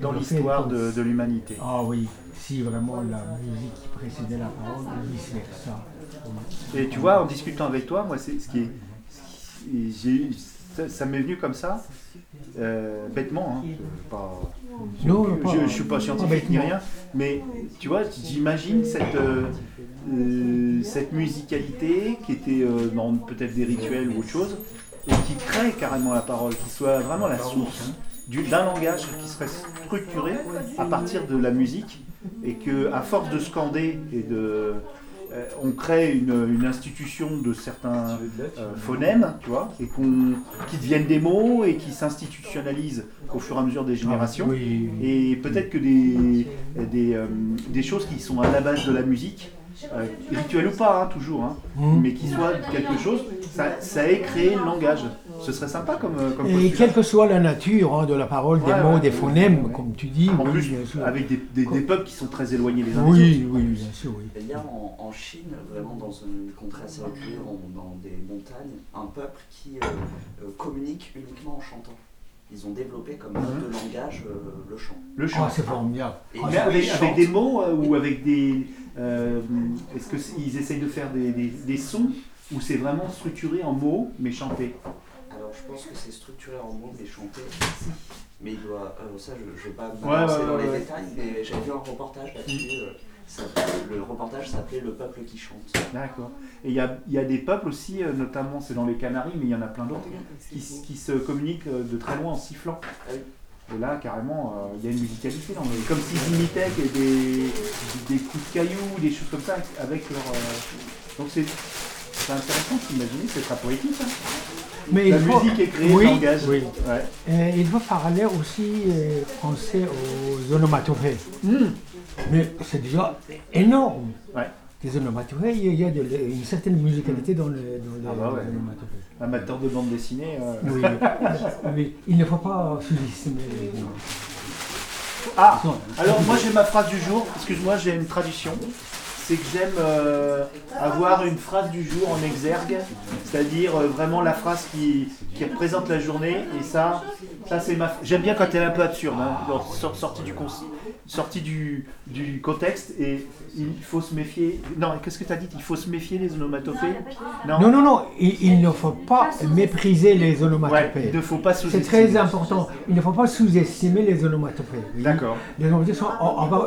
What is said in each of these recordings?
Dans l'histoire de, de l'humanité. Ah oui, si vraiment la musique qui précédait la parole, vice versa. Et tu vois, en discutant avec toi, moi, c'est ce qui est, ça, ça m'est venu comme ça, euh, bêtement. Hein, pas, Non, je, pas- je, je suis pas scientifique ni rien, mais tu vois, j'imagine cette euh, euh, cette musicalité qui était euh, dans peut-être des rituels ou autre chose, et qui crée carrément la parole, qui soit vraiment la source du- d'un langage qui serait structuré à partir de la musique, et que à force de scander et de euh, on crée une, une institution de certains euh, phonèmes, tu vois, et qu'on, qui deviennent des mots et qui s'institutionnalisent au fur et à mesure des générations. Ah, oui. Et peut-être que des, des, euh, des choses qui sont à la base de la musique, rituelles ou pas, hein, toujours, hein, Mhm. mais qui soient quelque chose, ça, ça ait créé le langage. Ce serait sympa comme, euh, comme Et quelle que soit la nature hein, de la parole, des Ouais, mots, ouais. des phonèmes, comme tu dis, En oui, plus, bien sûr. avec des, des- des peuples qui sont très éloignés les uns des autres. oui, bien sûr, oui. Il y a en, en Chine, vraiment dans une contrée assez reculée, dans des montagnes, un peuple qui euh, euh, communique uniquement en chantant. Ils ont développé comme mode de langage euh, le chant. Le chant. Ah, c'est formidable. Et Ah, Mais avec, des mots euh, ou avec des. euh, Est-ce qu'ils essayent de faire des, des- des sons ou c'est vraiment structuré en mots mais chanté Alors je pense que c'est structuré en mots mais chanté. Mais il doit. euh, ça, je ne vais pas Ouais, m'avancer ouais, dans les détails, mais j'ai vu un reportage là-dessus. euh, ça- le reportage s'appelait Le peuple qui chante. D'accord. Et il y y a des peuples aussi, euh, notamment c'est dans les Canaries, mais il y en a plein d'autres, qui, qui se communiquent euh, de très loin en sifflant. Ah oui. Et là, carrément, euh, il y a une musicalité dans le- Comme s'ils imitaient des, des, des coups de cailloux, des choses comme ça, avec leur. euh, Donc c'est c'est intéressant d'imaginer, c'est très poétique. hein. Mais La il faut- musique est créée, oui, oui. Ouais. Euh, il faut parler aussi euh, français aux onomatopées. Hmm. Mais c'est déjà énorme. Ouais. Des onomatopées, il y a de- une certaine musicalité dans, le, dans les Ah bah ouais. onomatopées. Amateur de bande dessinée. euh, Oui, il ne faut pas sous-estimer les Ah. Alors moi j'ai ma phrase du jour, excuse-moi j'ai une tradition, c'est que j'aime euh, avoir une phrase du jour en exergue, c'est-à-dire euh, vraiment la phrase qui, qui représente la journée, et ça, ça c'est ma... J'aime bien quand elle est un peu absurde, hein, sortie du, cons- sortie du, du contexte, et il faut se méfier... Non, qu'est-ce que tu as dit? Il faut se méfier des onomatopées? Non, Non, non, non, il, il ne faut pas mépriser les Ouais, onomatopées. il ne faut pas C'est sous-estimer. très important. Il ne faut pas sous-estimer les onomatopées. oui. D'accord. Les onomatopées sont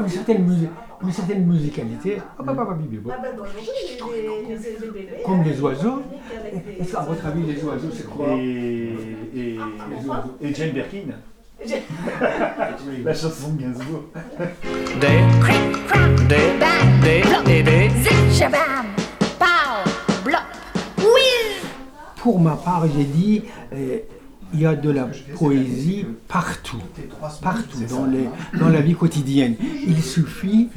une certaine, musi- une certaine musicalité. Les, les, les, les. Comme des oiseaux. Est-ce qu'à votre avis, les oiseaux, c'est quoi? Et, et, et Jane Birkin La chanson de Gainsbourg. Des, des, des et des. Zip, shabam, pow, blop, whiz. Pour ma part, j'ai dit, euh, il y a de la poésie partout, partout dans, les, dans la vie quotidienne. Il suffit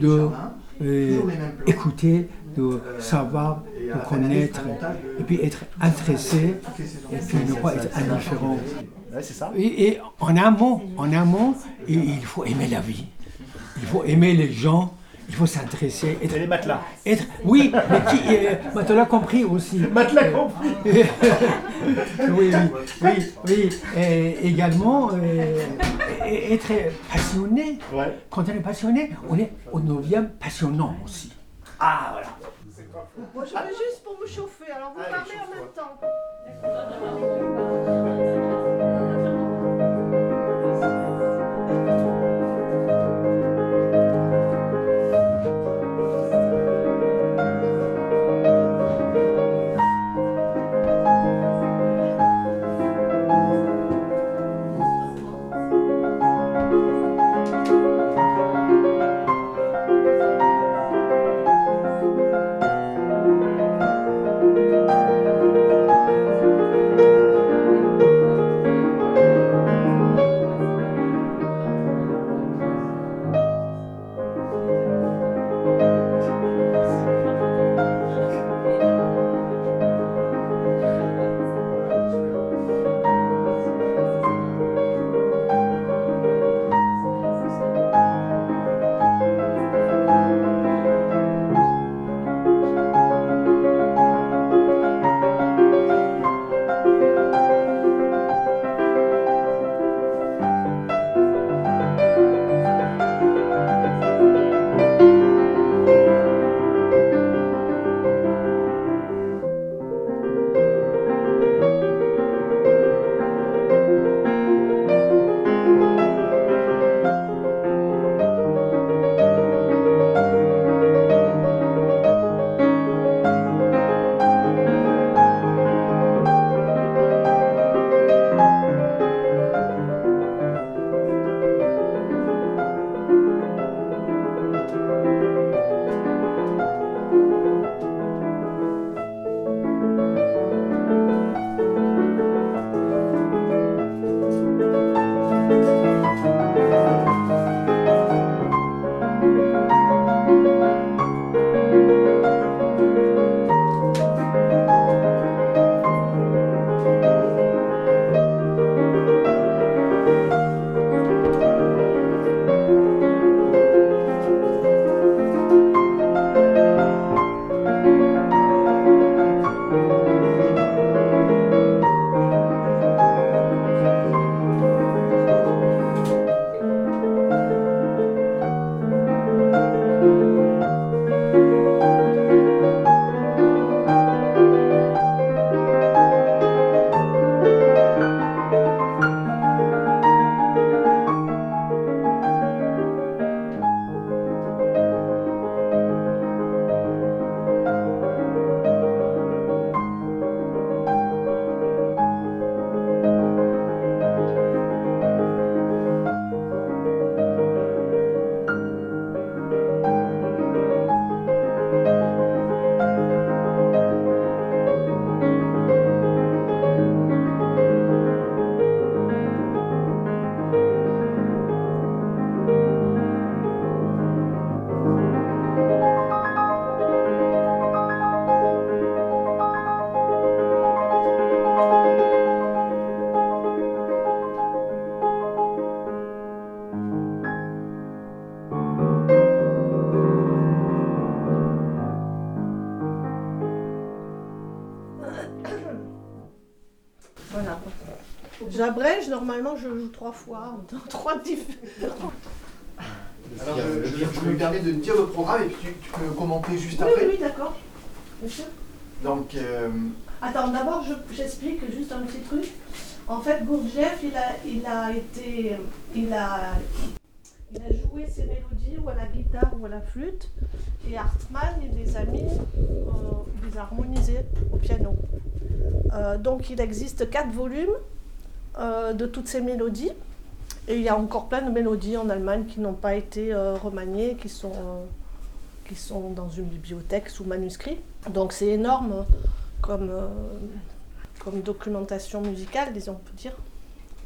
de euh, écouter, de savoir, de connaître, et puis être intéressé, et puis ne pas être indifférent. Ouais, c'est ça. Et, et en amont, en amont, et il faut aimer la vie. Il faut aimer les gens. Il faut s'intéresser. Être, Et les matelas. être, oui, mais qui, euh, Matelas compris aussi. Matelas compris. oui, oui, oui, oui. Et également, euh, être passionné. Ouais. Quand on est passionné, on, est, on devient passionnant aussi. Ah, voilà. Moi je vais juste pour me chauffer, alors vous Allez, parlez en même temps. Normalement je joue trois fois, dans trois différents. Alors, je, je- je me permets de dire le programme et puis tu, tu peux commenter juste Oui, après. oui, oui, d'accord. Sûr. Donc, euh, Attends, d'abord je- j'explique juste un petit truc. En fait, Gurdjieff, il a, il a été, il a, il a joué ses mélodies ou à la guitare ou à la flûte, et Hartmann, il les a mis, euh, il les a harmonisés au piano. Euh, donc il existe quatre volumes de toutes ces mélodies, et il y a encore plein de mélodies en Allemagne qui n'ont pas été euh, remaniées, qui sont, euh, qui sont dans une bibliothèque sous manuscrit. Donc c'est énorme comme, euh, comme documentation musicale, disons, on peut dire.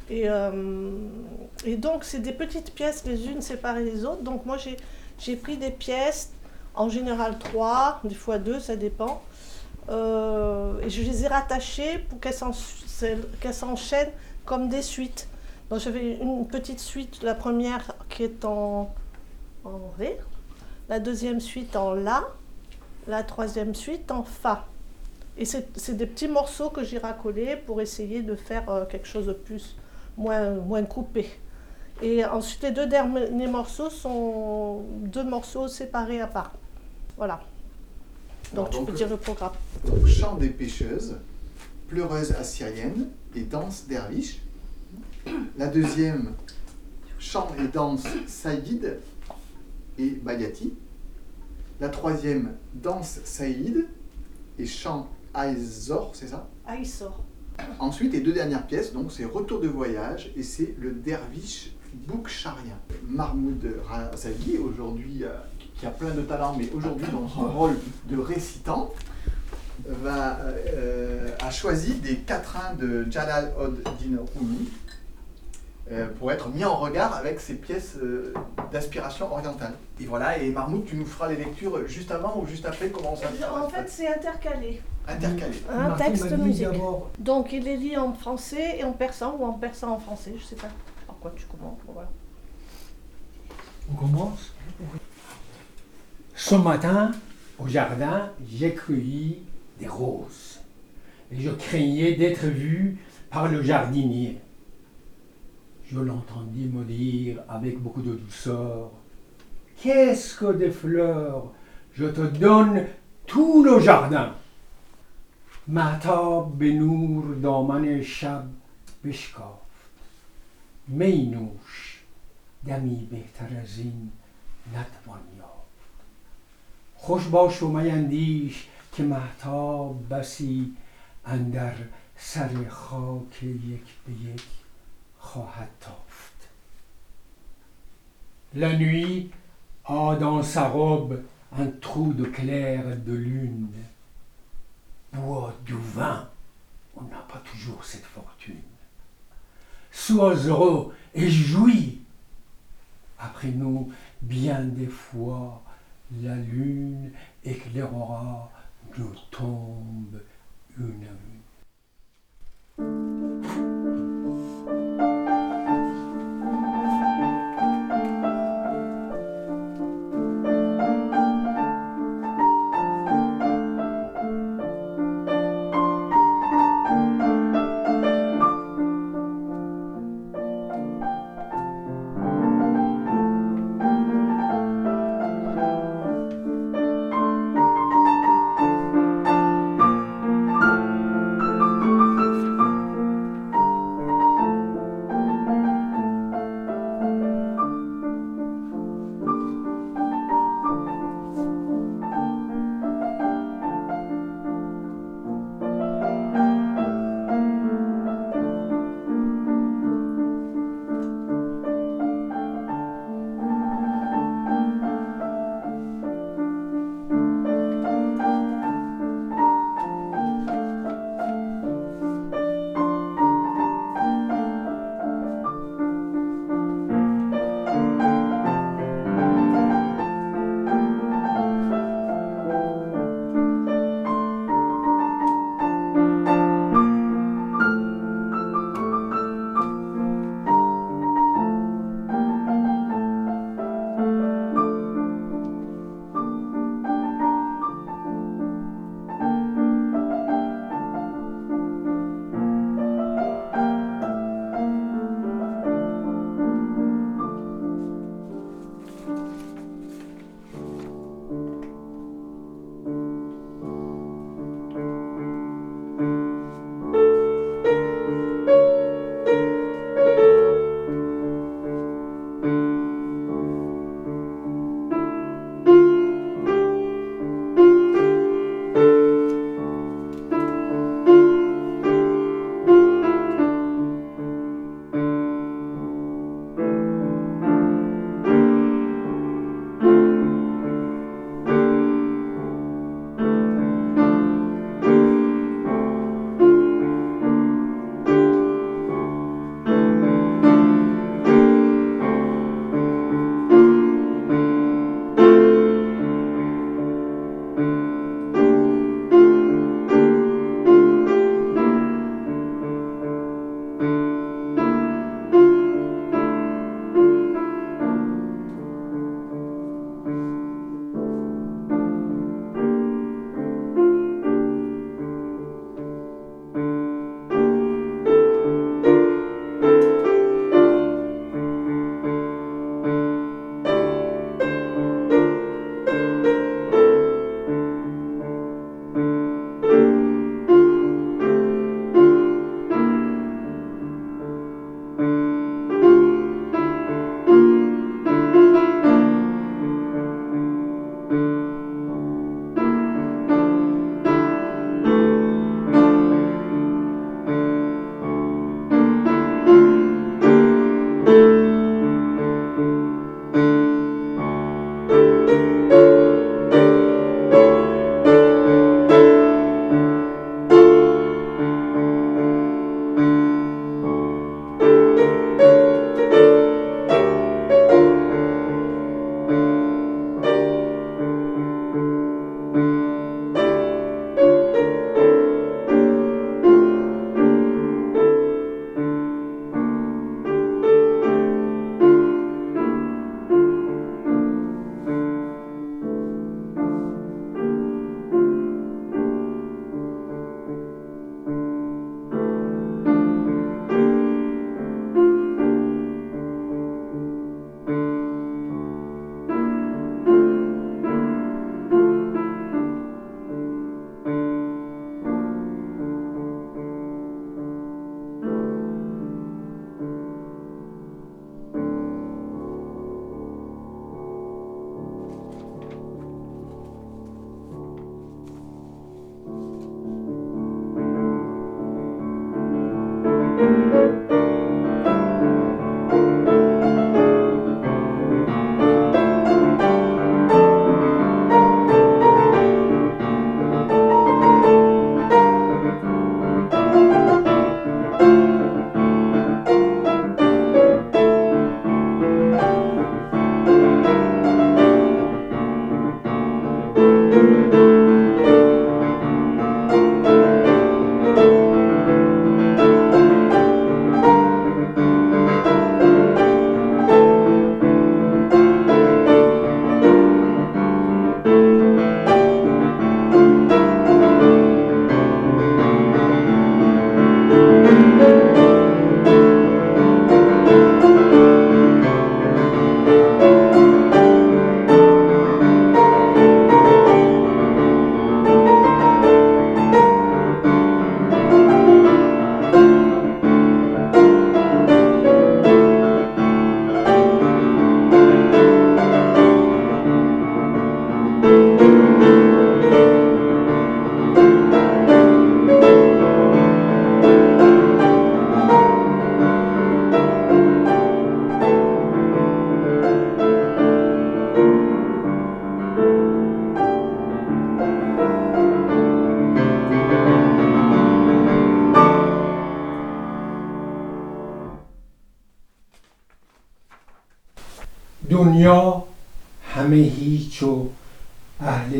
Et, euh, et donc, c'est des petites pièces, les unes séparées des autres. Donc, moi, j'ai, pris des pièces, en général trois, des fois deux, ça dépend. Euh, et je les ai rattachées pour qu'elles s'enchaînent comme des suites. Donc, j'avais une petite suite, la première qui est en, en Ré, la deuxième suite en La, la troisième suite en Fa. Et c'est c'est des petits morceaux que j'ai racolés pour essayer de faire euh, quelque chose de plus, moins, moins coupé. Et ensuite, les deux derniers morceaux sont deux morceaux séparés à part. Voilà. Donc, Alors, tu donc, peux dire le programme. donc, chant des pêcheuses, pleureuse assyrienne et danse derviche. La deuxième, chant et danse saïd et bayati. La troisième, danse saïd et chant aizor, c'est ça? Sort. Ensuite, les deux dernières pièces, donc c'est Retour de voyage et c'est le derviche boukcharien. Mahmoud Razaghi, aujourd'hui, euh, qui a plein de talent, mais aujourd'hui dans son rôle de récitant, va, euh, a choisi des quatrains de Jalal od-Din Rumi euh, pour être mis en regard avec ses pièces euh, d'aspiration orientale. Et voilà, et Mahmoud, tu nous feras les lectures juste avant ou juste après Comment ça se En fait, c'est intercalé. Intercalé. Un Martin texte musique. Donc, il est lit en français et en persan ou en persan en français, je sais pas par quoi tu commences. Voilà. On commence? Ce matin, au jardin, j'ai cueilli des roses. Et je craignais d'être vu par le jardinier. Je l'entendis me dire avec beaucoup de douceur Qu'est-ce que des fleurs Je te donne tout le jardin. مهتاب به نور دامن شب بشکافت می نوش دمی بهتر از این نتوان یافت خوش باش و میندیش که مهتاب بسی اندر سر خاک یک به یک خواهد تافت La nuit a dans sa robe un trou de clair de lune. Bois du vin, on n'a pas toujours cette fortune. Sois heureux et jouis. Après nous, bien des fois, la lune éclairera nos tombes une à une.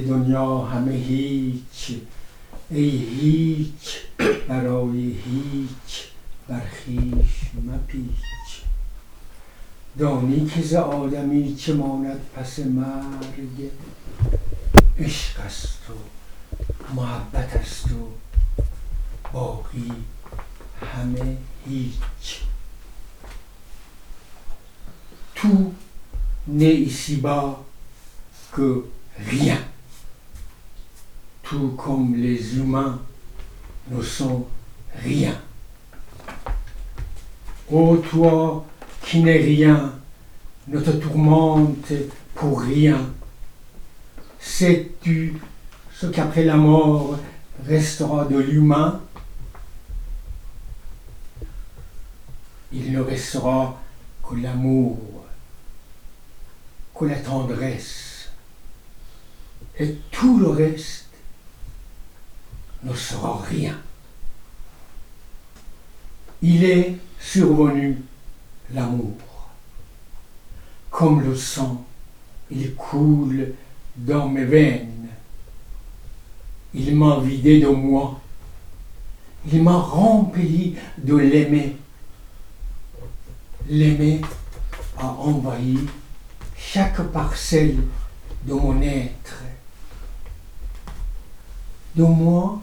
دنیا همه هیچ. ای هیچ برای هیچ بر خویش مپیچ. دانی که ز آدمی چه ماند پس مرگ. عشق است و محبت است و باقی همه هیچ. tout n'est ici-bas que rien, tout comme les humains ne sont rien. Ô toi qui n'es rien, ne te tourmente pour rien. Sais-tu ce qu'après la mort restera de l'humain? Il ne restera que l'amour, que la tendresse, et tout le reste ne sera rien. Il est survenu l'amour. Comme le sang, il coule dans mes veines. Il m'a vidé de moi. Il m'a rempli de l'aimer. L'aimer a envahi chaque parcelle de mon être. De moi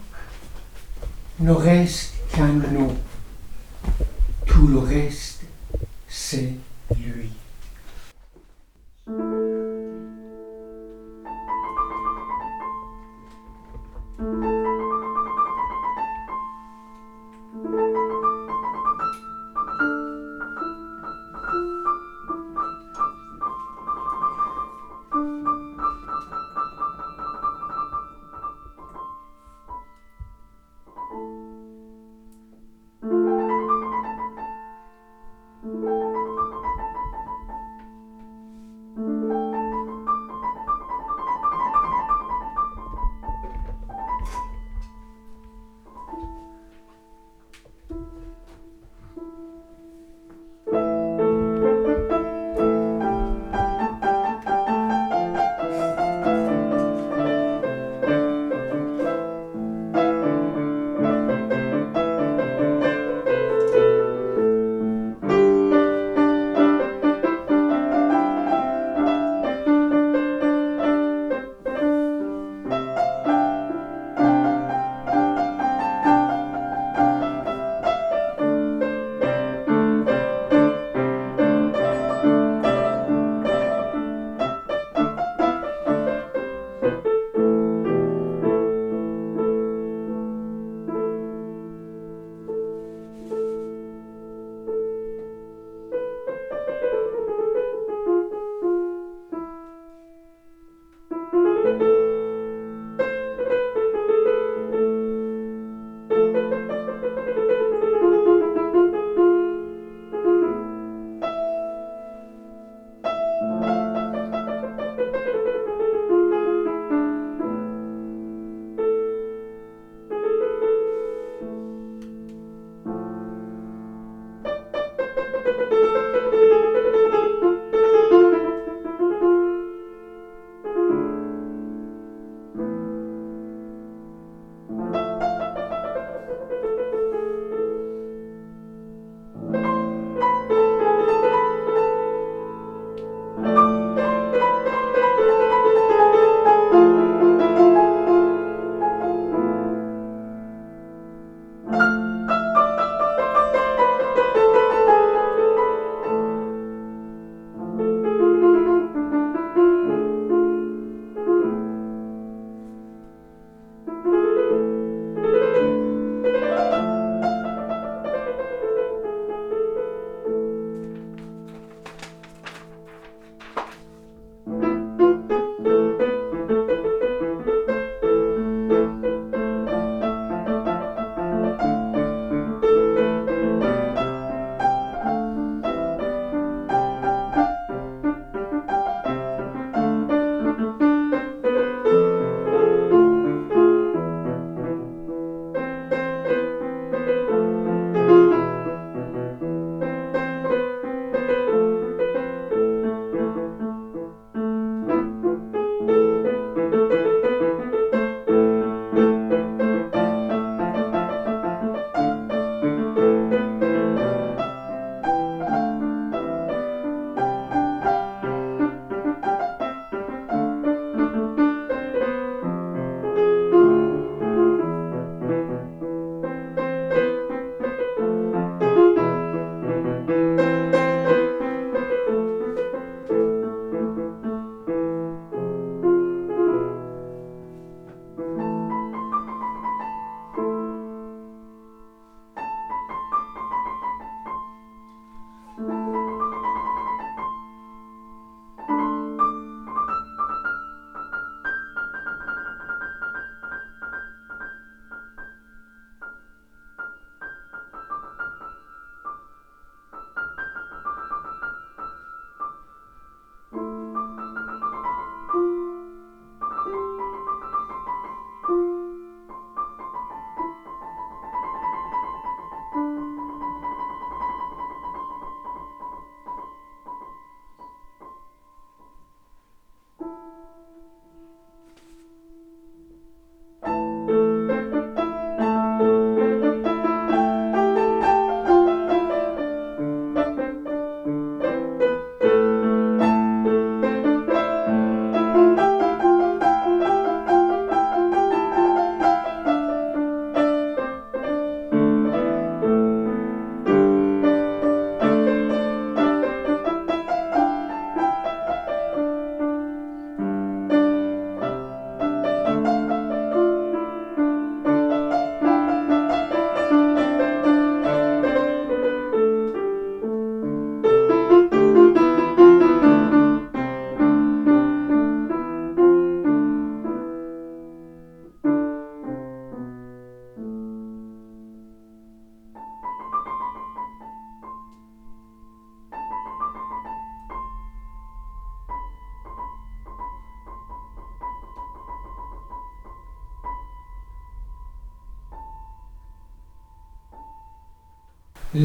ne reste qu'un nom. Tout le reste, c'est lui.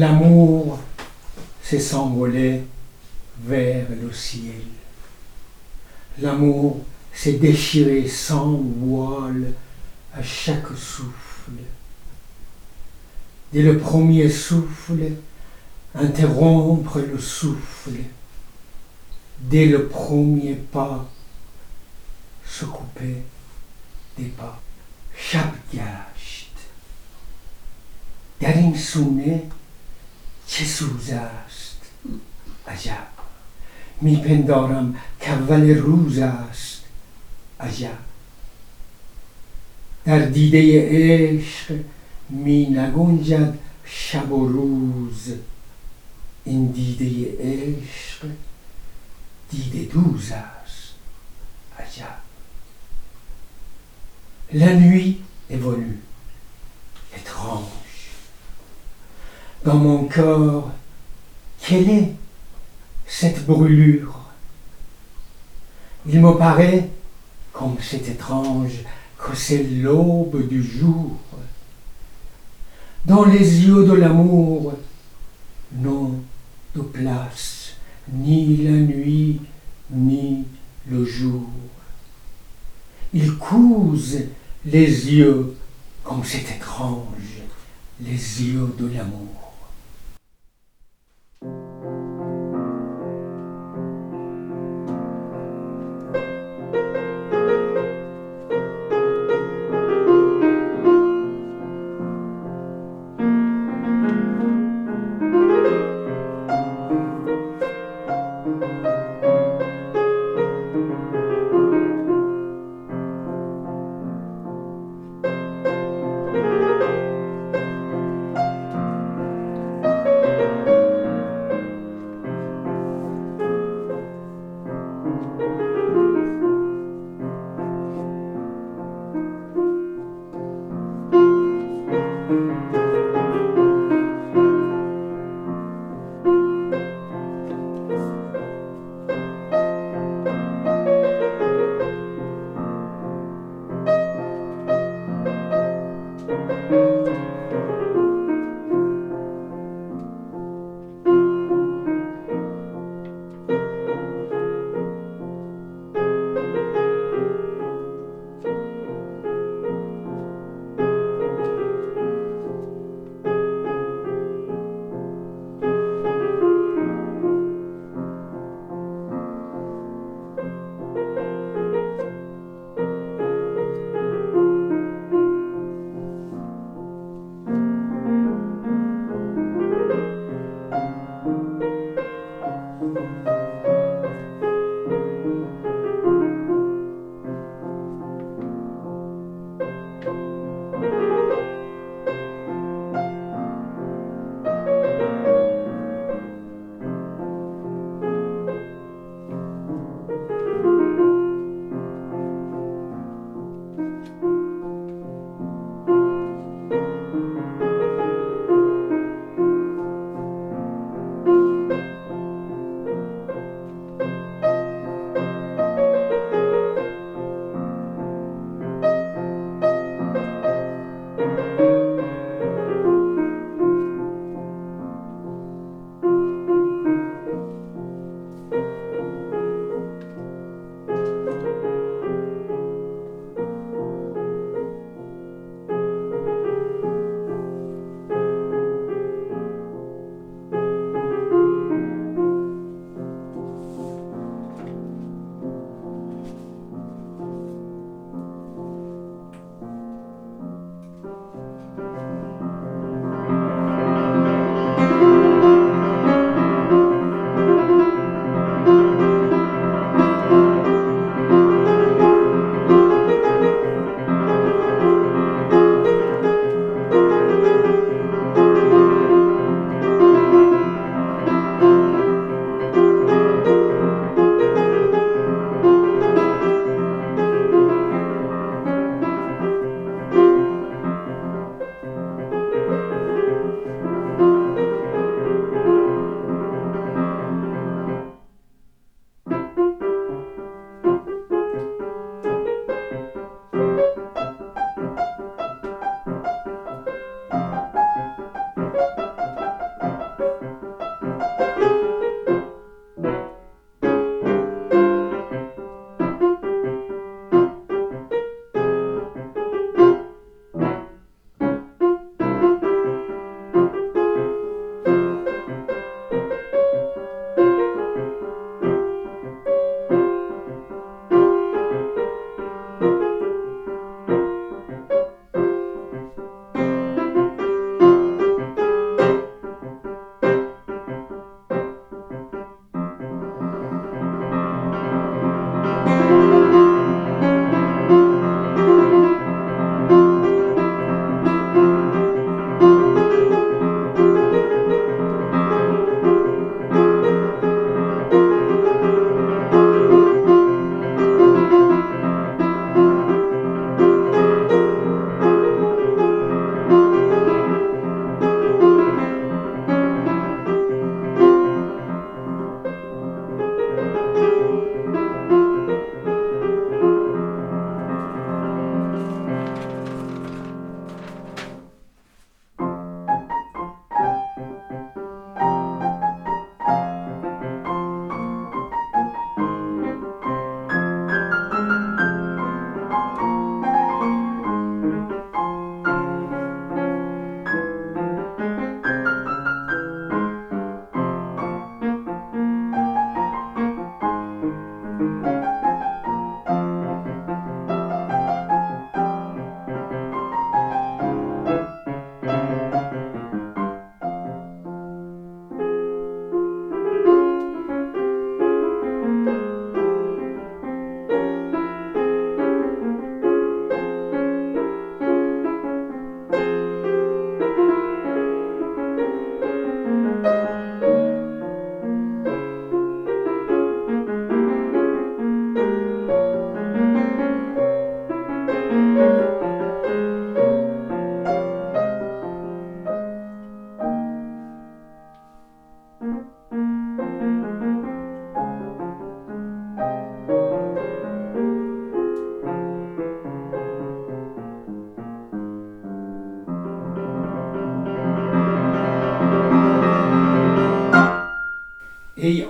L'amour, c'est s'envoler vers le ciel. L'amour, c'est déchirer sans voile à chaque souffle. Dès le premier souffle, interrompre le souffle. Dès le premier pas, se couper des pas. Sune, چه سوز است؟ عجب. میپندارم کاول روز است. عجب. در دیده عشق می نگنجد شب و روز. این دیده عشق دیده دوز است. عجب. La nuit évolue, étrange. Dans mon corps, quelle est cette brûlure? Il me paraît, comme c'est étrange, que c'est l'aube du jour. Dans les yeux de l'amour, non de place, ni la nuit, ni le jour. Ils cousent les yeux, comme c'est étrange, les yeux de l'amour.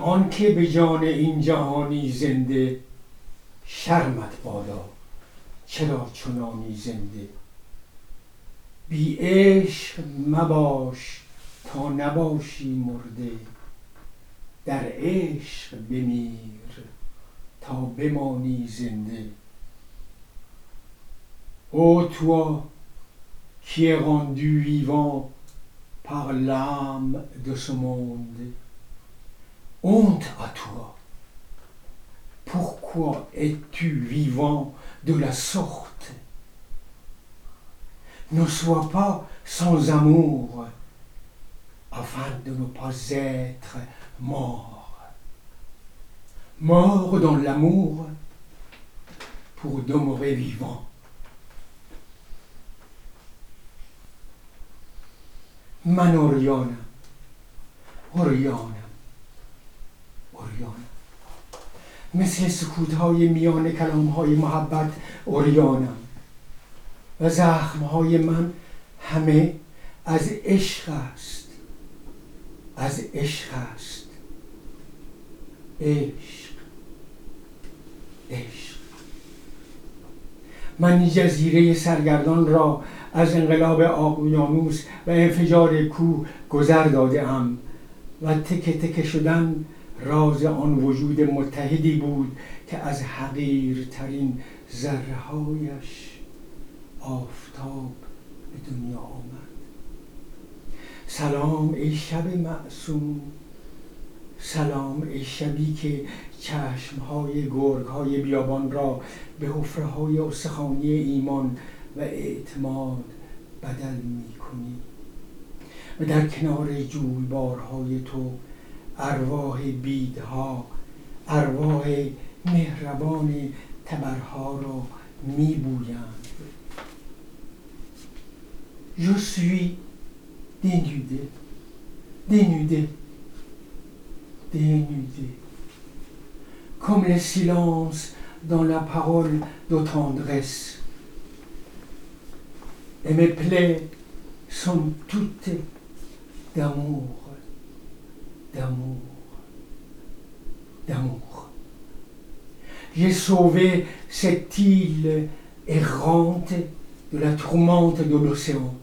آنکه به جان این جهانی زنده شرمت بادا چرا چنانی زنده؟ بی عشق مباش تا نباشی مرده در عشق بمیر تا بمانی زنده. Ô toi qui es rendu vivant par l'âme de Honte à toi. Pourquoi es-tu vivant de la sorte? Ne sois pas sans amour afin de ne pas être mort. Mort dans l'amour pour demeurer vivant. Man Oriona, Oriona, اوریانم مثل سکوت های میان کلام های محبت اوریانم و زخم های من همه از عشق است. از عشق است. عشق. عشق. من جزیره سرگردان را از انقلاب اقیانوس و انفجار کوه گذر داده ام و تکه تکه شدن راز آن وجود متحدی بود که از حقیرترین ذرههایش آفتاب به دنیا آمد. سلام ای شب معصوم سلام ای شبی که چشمهای گرگهای بیابان را به حفره های ایمان و اعتماد بدل می کنی و در کنار جویبارهای تو ارواح بیدها ارواح مهربان تبرها را می بویند Je suis dénudé, dénudé, dénudé, comme le silence dans la parole de tendresse. Et mes plaies sont toutes d'amour, d'amour, d'amour. J'ai sauvé cette île errante de la tourmente de l'océan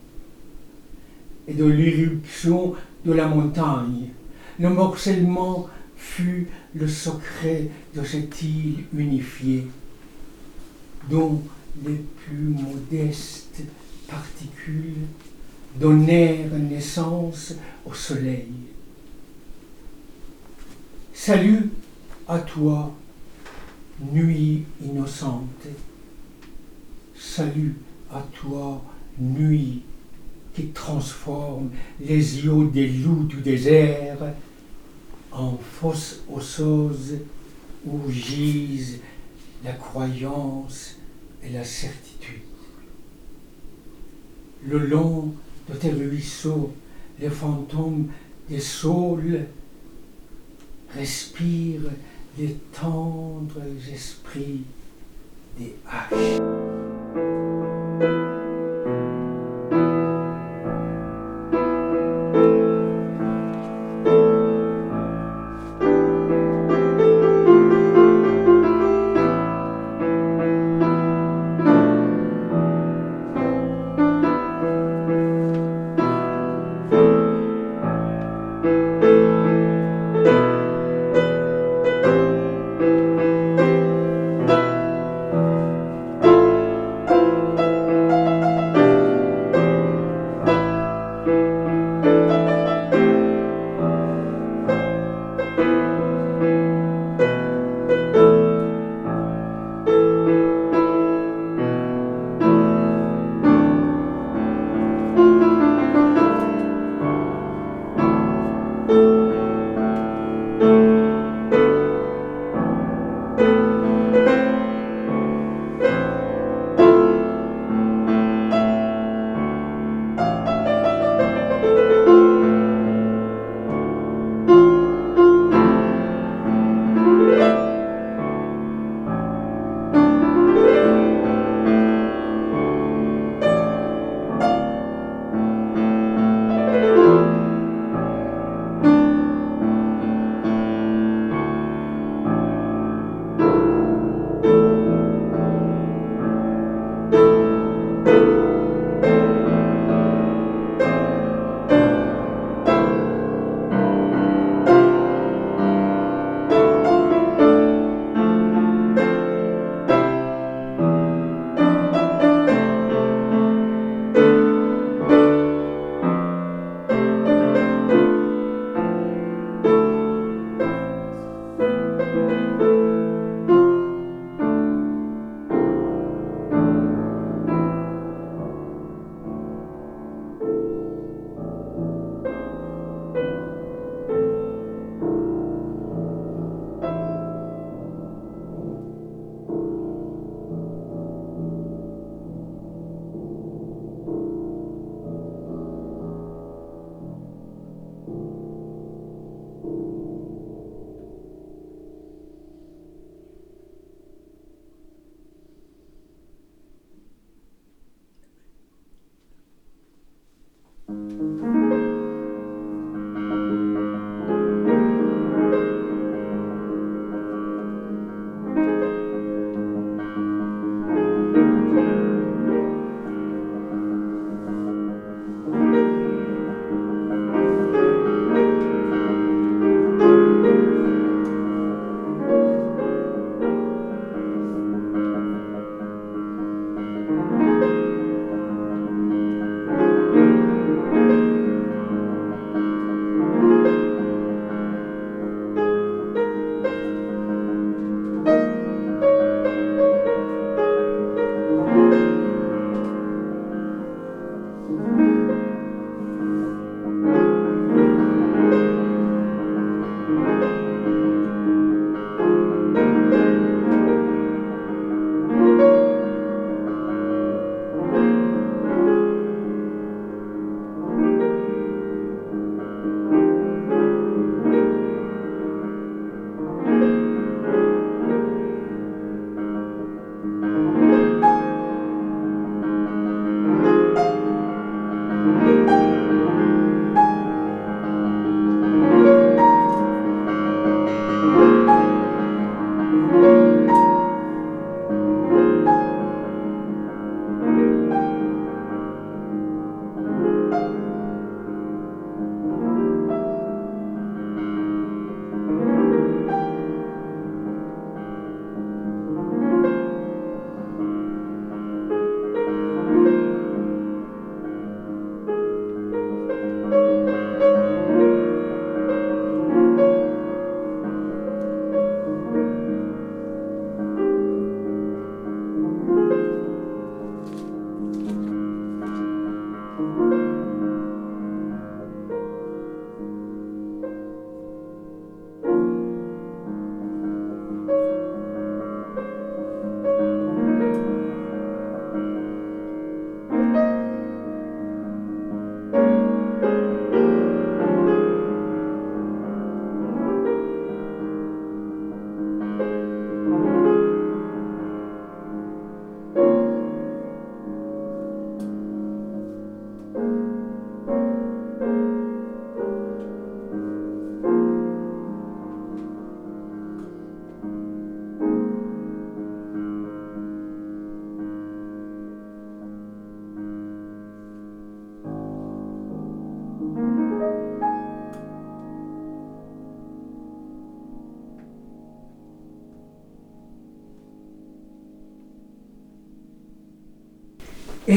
et de l'irruption de la montagne. Le morcellement fut le secret de cette île unifiée, dont les plus modestes particules donnèrent naissance au soleil. Salut à toi, nuit innocente. Salut à toi, nuit qui transforme les yeux des loups du désert en fosse osseuse où gisent la croyance et la certitude. Le long de tes ruisseaux, les fantômes des saules respirent les tendres esprits des haches.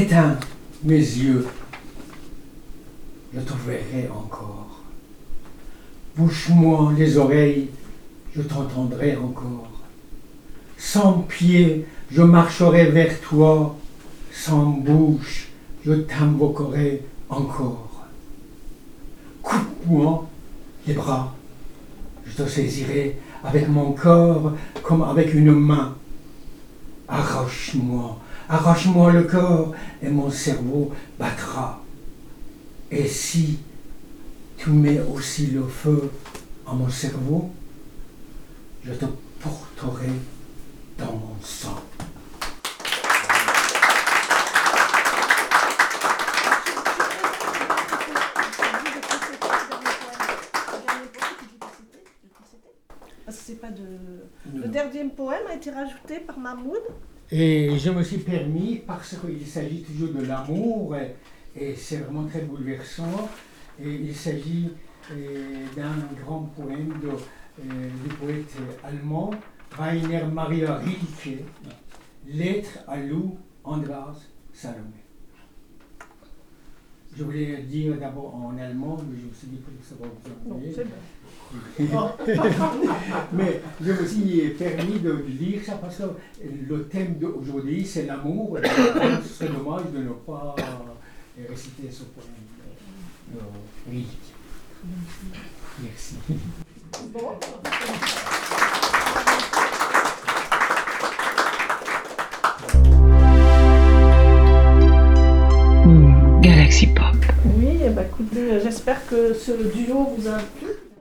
Éteins mes yeux, je te verrai encore. Bouche-moi les oreilles, je t'entendrai encore. Sans pied, je marcherai vers toi. Sans bouche, je t'invoquerai encore. Coupe-moi les bras, je te saisirai avec mon corps comme avec une main. Arrache-moi, arrache-moi le corps et mon cerveau battra. Et si tu mets aussi le feu à mon cerveau, je te porterai dans mon sang. Parce que c'est pas de. Le dernier poème a été rajouté par Mahmoud? Et je me suis permis, parce qu'il s'agit toujours de l'amour, et, et c'est vraiment très bouleversant, et il s'agit euh, d'un grand poème de, euh, du poète allemand Rainer Maria Rilke, Lettre à Lou Andras Salomé. Je voulais le dire d'abord en allemand, mais je me suis dit que ça va vous bon. Mais je me suis permis de lire ça parce que le thème d'aujourd'hui c'est l'amour. et Ce serait dommage de ne pas euh, réciter ce poème. de Rilke. Merci. Bon. Galaxy Pop. Oui, eh ben, écoutez, j'espère que ce duo vous a plu.